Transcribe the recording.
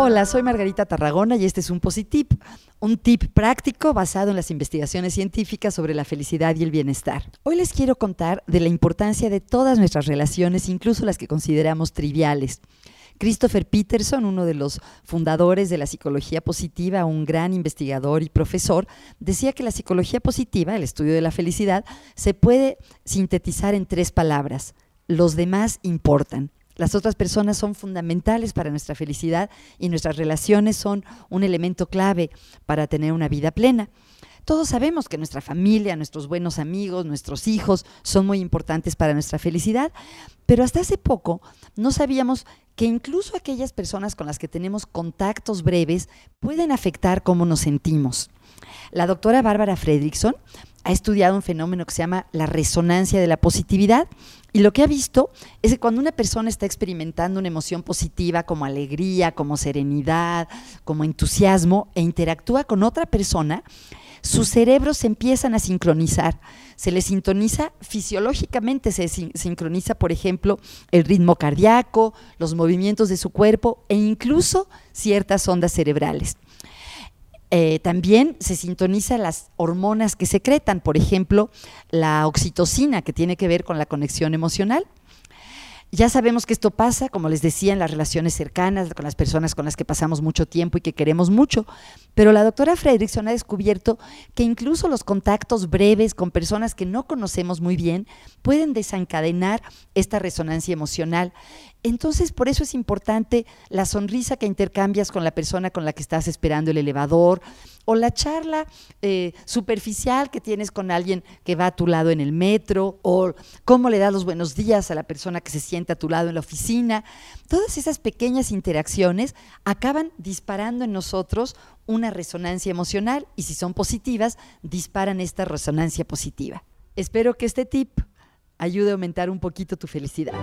Hola, soy Margarita Tarragona y este es un Positip, un tip práctico basado en las investigaciones científicas sobre la felicidad y el bienestar. Hoy les quiero contar de la importancia de todas nuestras relaciones, incluso las que consideramos triviales. Christopher Peterson, uno de los fundadores de la psicología positiva, un gran investigador y profesor, decía que la psicología positiva, el estudio de la felicidad, se puede sintetizar en tres palabras. Los demás importan. Las otras personas son fundamentales para nuestra felicidad y nuestras relaciones son un elemento clave para tener una vida plena. Todos sabemos que nuestra familia, nuestros buenos amigos, nuestros hijos son muy importantes para nuestra felicidad, pero hasta hace poco no sabíamos que incluso aquellas personas con las que tenemos contactos breves pueden afectar cómo nos sentimos. La doctora Bárbara Fredrickson ha estudiado un fenómeno que se llama la resonancia de la positividad y lo que ha visto es que cuando una persona está experimentando una emoción positiva como alegría, como serenidad, como entusiasmo e interactúa con otra persona, sus cerebros se empiezan a sincronizar. Se les sintoniza fisiológicamente, se sincroniza, por ejemplo, el ritmo cardíaco, los movimientos de su cuerpo e incluso ciertas ondas cerebrales. Eh, también se sintonizan las hormonas que secretan, por ejemplo, la oxitocina, que tiene que ver con la conexión emocional. Ya sabemos que esto pasa, como les decía, en las relaciones cercanas, con las personas con las que pasamos mucho tiempo y que queremos mucho. Pero la doctora Fredrickson ha descubierto que incluso los contactos breves con personas que no conocemos muy bien pueden desencadenar esta resonancia emocional. Entonces, por eso es importante la sonrisa que intercambias con la persona con la que estás esperando el elevador o la charla eh, superficial que tienes con alguien que va a tu lado en el metro o cómo le das los buenos días a la persona que se siente a tu lado en la oficina. Todas esas pequeñas interacciones acaban disparando en nosotros una resonancia emocional y si son positivas, disparan esta resonancia positiva. Espero que este tip ayude a aumentar un poquito tu felicidad.